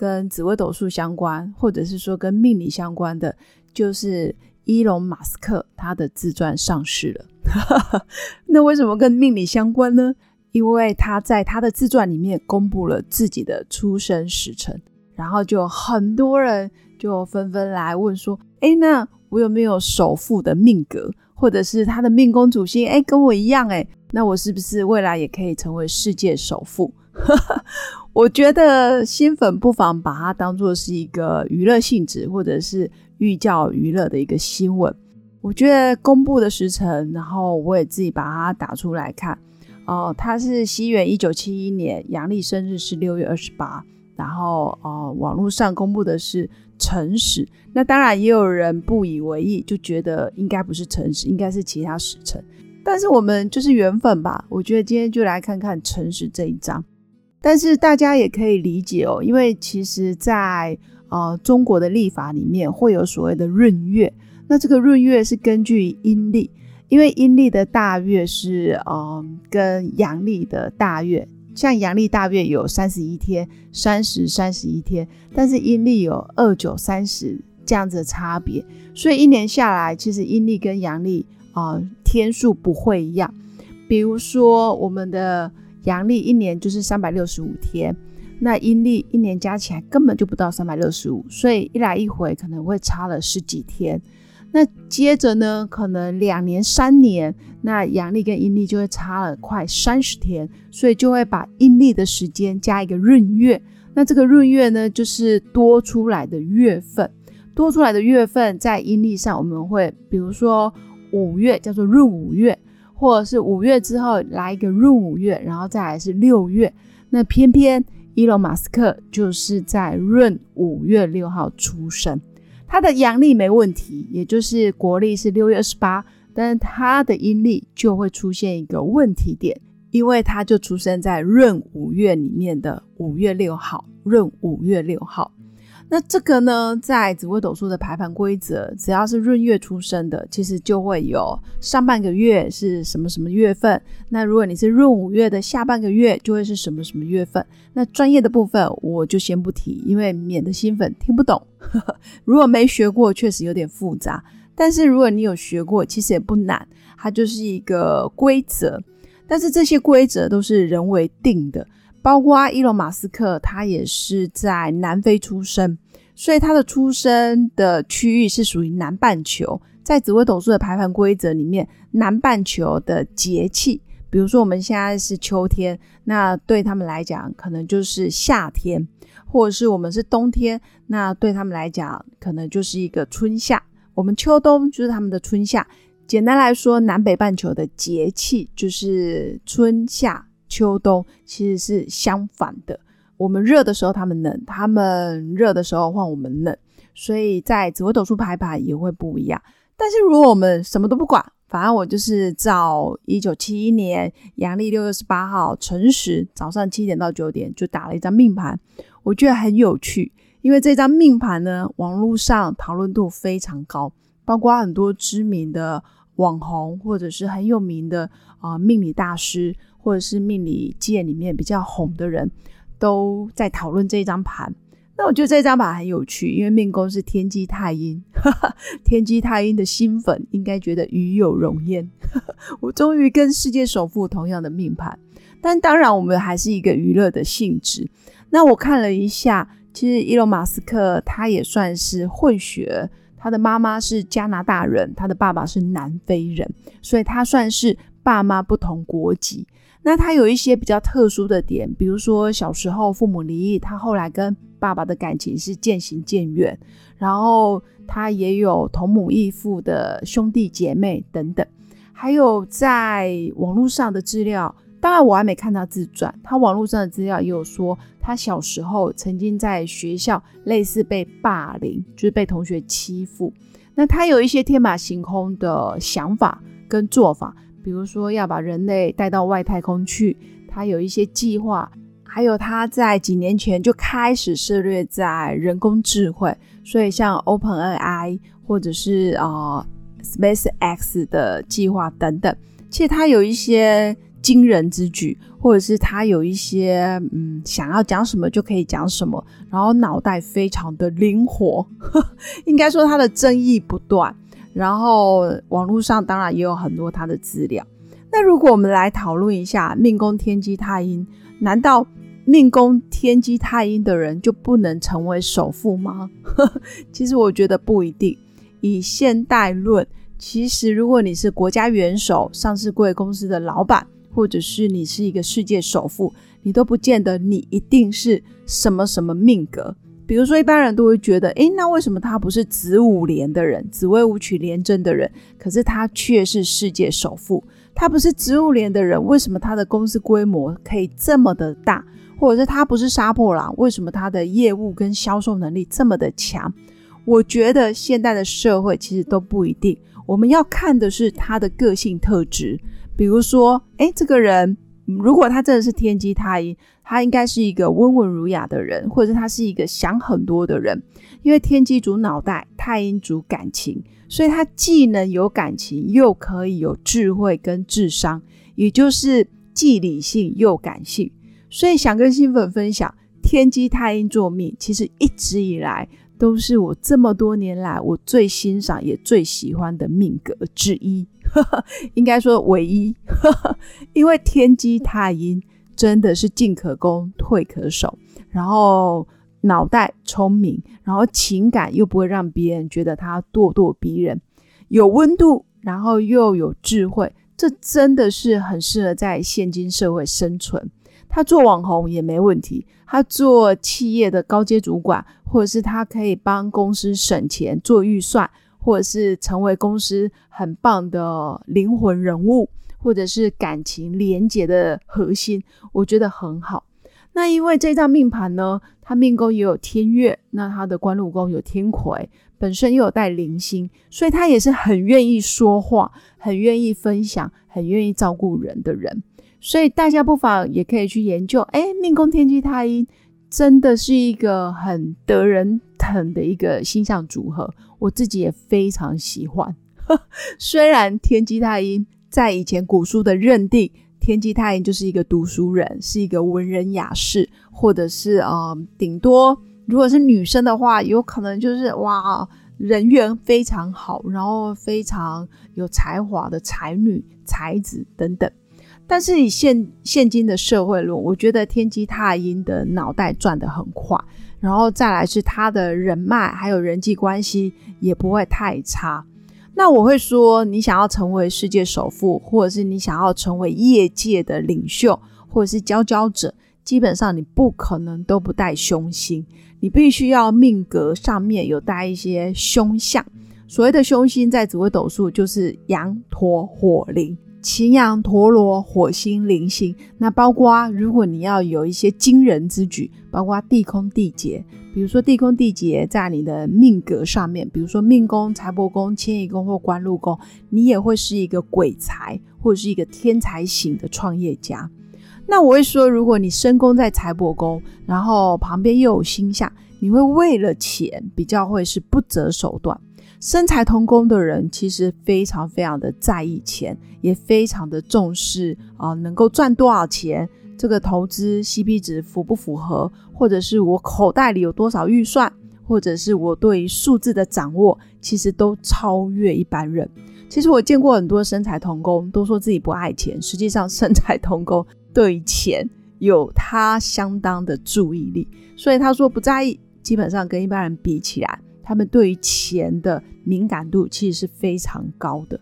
跟紫微斗数相关，或者是说跟命理相关的，就是伊隆马斯克他的自传上市了。那为什么跟命理相关呢？因为他在他的自传里面公布了自己的出生时辰，然后就很多人就纷纷来问说：“哎，那我有没有首富的命格，或者是他的命宫主星？哎，跟我一样，哎，那我是不是未来也可以成为世界首富？” 我觉得新粉不妨把它当做是一个娱乐性质，或者是寓教娱乐的一个新闻。我觉得公布的时辰，然后我也自己把它打出来看。哦，它是西元一九七一年，阳历生日是六月二十八。然后，哦，网络上公布的是辰时。那当然也有人不以为意，就觉得应该不是辰时，应该是其他时辰。但是我们就是缘分吧。我觉得今天就来看看辰时这一章。但是大家也可以理解哦，因为其实，在呃中国的历法里面会有所谓的闰月，那这个闰月是根据阴历，因为阴历的大月是嗯跟阳历的大月，像阳历大月有三十一天、三十、三十一天，但是阴历有二九、三十这样子的差别，所以一年下来，其实阴历跟阳历啊天数不会一样，比如说我们的。阳历一年就是三百六十五天，那阴历一年加起来根本就不到三百六十五，所以一来一回可能会差了十几天。那接着呢，可能两年、三年，那阳历跟阴历就会差了快三十天，所以就会把阴历的时间加一个闰月。那这个闰月呢，就是多出来的月份，多出来的月份在阴历上我们会，比如说五月叫做闰五月。或者是五月之后来一个闰五月，然后再来是六月。那偏偏伊隆马斯克就是在闰五月六号出生，他的阳历没问题，也就是国历是六月二十八，但是他的阴历就会出现一个问题点，因为他就出生在闰五月里面的五月六号，闰五月六号。那这个呢，在紫微斗数的排盘规则，只要是闰月出生的，其实就会有上半个月是什么什么月份。那如果你是闰五月的下半个月，就会是什么什么月份。那专业的部分我就先不提，因为免得新粉听不懂。如果没学过，确实有点复杂。但是如果你有学过，其实也不难，它就是一个规则。但是这些规则都是人为定的。包括伊隆马斯克，他也是在南非出生，所以他的出生的区域是属于南半球。在紫微斗数的排盘规则里面，南半球的节气，比如说我们现在是秋天，那对他们来讲可能就是夏天；或者是我们是冬天，那对他们来讲可能就是一个春夏。我们秋冬就是他们的春夏。简单来说，南北半球的节气就是春夏。秋冬其实是相反的，我们热的时候他们冷，他们热的时候换我们冷，所以在紫微斗数排盘也会不一样。但是如果我们什么都不管，反正我就是照一九七一年阳历六月十八号辰时早上七点到九点就打了一张命盘，我觉得很有趣，因为这张命盘呢，网络上讨论度非常高，包括很多知名的网红或者是很有名的啊命理大师。或者是命理界里面比较红的人，都在讨论这张盘。那我觉得这张盘很有趣，因为命宫是天机太阴，天机太阴的新粉应该觉得与有荣焉。我终于跟世界首富同样的命盘，但当然我们还是一个娱乐的性质。那我看了一下，其实伊隆马斯克他也算是混血，他的妈妈是加拿大人，他的爸爸是南非人，所以他算是爸妈不同国籍。那他有一些比较特殊的点，比如说小时候父母离异，他后来跟爸爸的感情是渐行渐远，然后他也有同母异父的兄弟姐妹等等，还有在网络上的资料当然我还没看他自传，他网络上的资料也有说，他小时候曾经在学校类似被霸凌，就是被同学欺负。那他有一些天马行空的想法跟做法，比如说要把人类带到外太空去，他有一些计划。还有他在几年前就开始涉猎在人工智慧，所以像 Open AI 或者是啊 Space X 的计划等等，其实他有一些惊人之举，或者是他有一些嗯想要讲什么就可以讲什么，然后脑袋非常的灵活，应该说他的争议不断，然后网络上当然也有很多他的资料。那如果我们来讨论一下命宫天机太阴，难道？命宫天机太阴的人就不能成为首富吗？其实我觉得不一定。以现代论，其实如果你是国家元首、上市贵公司的老板，或者是你是一个世界首富，你都不见得你一定是什么什么命格。比如说，一般人都会觉得，诶，那为什么他不是子午连的人，子未午取连贞的人，可是他却是世界首富？他不是子午连的人，为什么他的公司规模可以这么的大？或者是他不是杀破狼，为什么他的业务跟销售能力这么的强？我觉得现代的社会其实都不一定。我们要看的是他的个性特质，比如说，哎，这个人如果他真的是天机太阴，他应该是一个温文儒雅的人，或者他是一个想很多的人。因为天机主脑袋，太阴主感情，所以他既能有感情，又可以有智慧跟智商，也就是既理性又感性。所以想跟新粉分享，天机太阴作命，其实一直以来都是我这么多年来我最欣赏也最喜欢的命格之一，应该说唯一。因为天机太阴真的是进可攻退可守，然后脑袋聪明，然后情感又不会让别人觉得他咄咄逼人，有温度，然后又有智慧，这真的是很适合在现今社会生存。他做网红也没问题，他做企业的高阶主管，或者是他可以帮公司省钱做预算，或者是成为公司很棒的灵魂人物，或者是感情连结的核心，我觉得很好。那因为这张命盘呢，他命宫也有天月，那他的官禄宫有天魁，本身又有带灵星，所以他也是很愿意说话，很愿意分享，很愿意照顾人的人。所以大家不妨也可以去研究，哎，命宫天机太阴真的是一个很得人疼的一个星象组合，我自己也非常喜欢。虽然天机太阴在以前古书的认定，天机太阴就是一个读书人，是一个文人雅士，或者是呃，顶多如果是女生的话，有可能就是哇，人缘非常好，然后非常有才华的才女、才子等等。但是以现现今的社会论，我觉得天机太阴的脑袋转得很快，然后再来是他的人脉还有人际关系也不会太差。那我会说，你想要成为世界首富，或者是你想要成为业界的领袖，或者是佼佼者，基本上你不可能都不带凶星，你必须要命格上面有带一些凶相。所谓的凶星，在紫微斗数就是羊驼火灵。擎羊、陀螺、火星、铃星，那包括如果你要有一些惊人之举，包括地空地劫，比如说地空地劫在你的命格上面，比如说命宫、财帛宫、迁移宫或官禄宫，你也会是一个鬼才或者是一个天才型的创业家。那我会说，如果你身宫在财帛宫，然后旁边又有星象，你会为了钱比较会是不择手段。身财同工的人其实非常非常的在意钱，也非常的重视啊，能够赚多少钱，这个投资 CP 值符不符合，或者是我口袋里有多少预算，或者是我对于数字的掌握，其实都超越一般人。其实我见过很多身财同工，都说自己不爱钱，实际上身财同工对于钱有他相当的注意力，所以他说不在意，基本上跟一般人比起来。他们对于钱的敏感度其实是非常高的。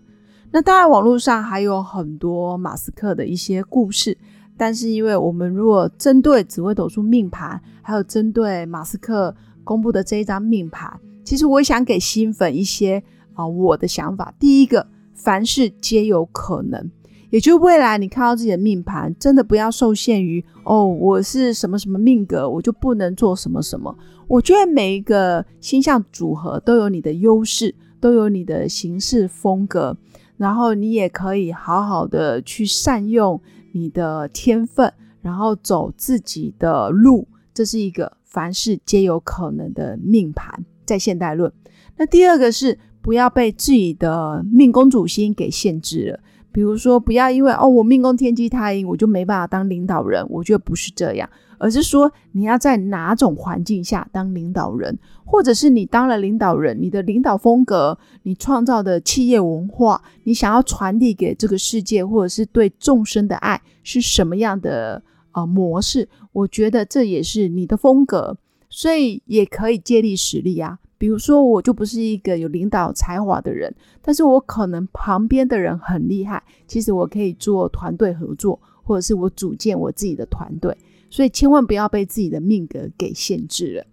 那当然，网络上还有很多马斯克的一些故事，但是因为我们如果针对紫微斗数命盘，还有针对马斯克公布的这一张命盘，其实我想给新粉一些啊我的想法。第一个，凡事皆有可能，也就未来你看到自己的命盘，真的不要受限于哦，我是什么什么命格，我就不能做什么什么。我觉得每一个星象组合都有你的优势，都有你的行事风格，然后你也可以好好的去善用你的天分，然后走自己的路。这是一个凡事皆有可能的命盘，在现代论。那第二个是不要被自己的命宫主星给限制了。比如说，不要因为哦，我命宫天机太阴，我就没办法当领导人。我觉得不是这样，而是说你要在哪种环境下当领导人，或者是你当了领导人，你的领导风格，你创造的企业文化，你想要传递给这个世界，或者是对众生的爱是什么样的呃模式？我觉得这也是你的风格，所以也可以借力使力啊。比如说，我就不是一个有领导才华的人，但是我可能旁边的人很厉害。其实我可以做团队合作，或者是我组建我自己的团队。所以千万不要被自己的命格给限制了。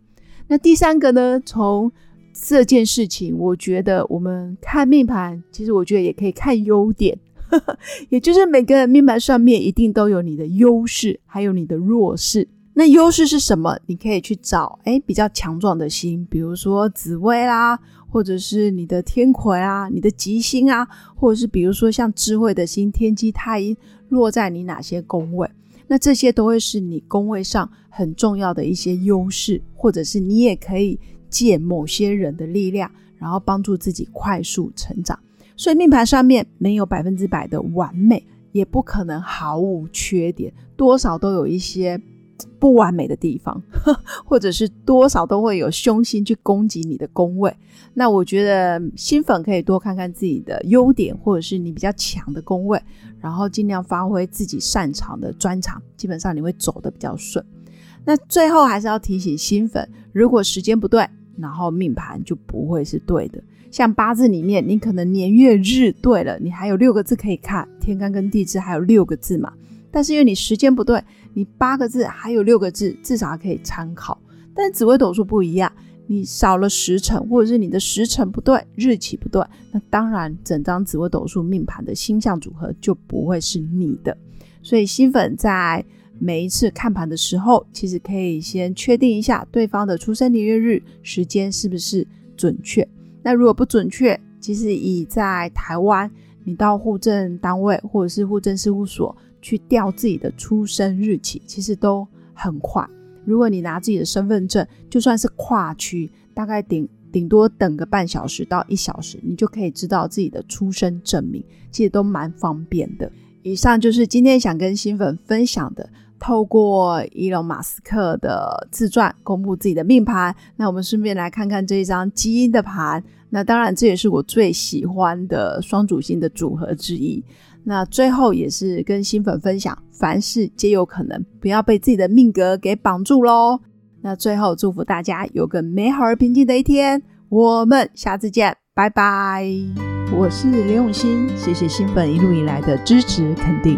那第三个呢？从这件事情，我觉得我们看命盘，其实我觉得也可以看优点，也就是每个人命盘上面一定都有你的优势，还有你的弱势。那优势是什么？你可以去找哎比较强壮的星，比如说紫薇啦，或者是你的天魁啊，你的吉星啊，或者是比如说像智慧的星天机太阴落在你哪些宫位，那这些都会是你宫位上很重要的一些优势，或者是你也可以借某些人的力量，然后帮助自己快速成长。所以命盘上面没有百分之百的完美，也不可能毫无缺点，多少都有一些。不完美的地方，或者是多少都会有凶星去攻击你的宫位。那我觉得新粉可以多看看自己的优点，或者是你比较强的宫位，然后尽量发挥自己擅长的专长，基本上你会走的比较顺。那最后还是要提醒新粉，如果时间不对，然后命盘就不会是对的。像八字里面，你可能年月日对了，你还有六个字可以看，天干跟地支还有六个字嘛。但是因为你时间不对，你八个字还有六个字，至少还可以参考。但紫微斗数不一样，你少了时辰，或者是你的时辰不对，日期不对，那当然整张紫微斗数命盘的星象组合就不会是你的。所以新粉在每一次看盘的时候，其实可以先确定一下对方的出生年月日时间是不是准确。那如果不准确，其实以在台湾，你到户政单位或者是户政事务所。去调自己的出生日期，其实都很快。如果你拿自己的身份证，就算是跨区，大概顶顶多等个半小时到一小时，你就可以知道自己的出生证明，其实都蛮方便的。以上就是今天想跟新粉分享的，透过伊隆马斯克的自传公布自己的命盘。那我们顺便来看看这一张基因的盘。那当然，这也是我最喜欢的双主星的组合之一。那最后也是跟新粉分享，凡事皆有可能，不要被自己的命格给绑住喽。那最后祝福大家有个美好而平静的一天，我们下次见，拜拜。我是刘永新，谢谢新粉一路以来的支持肯定。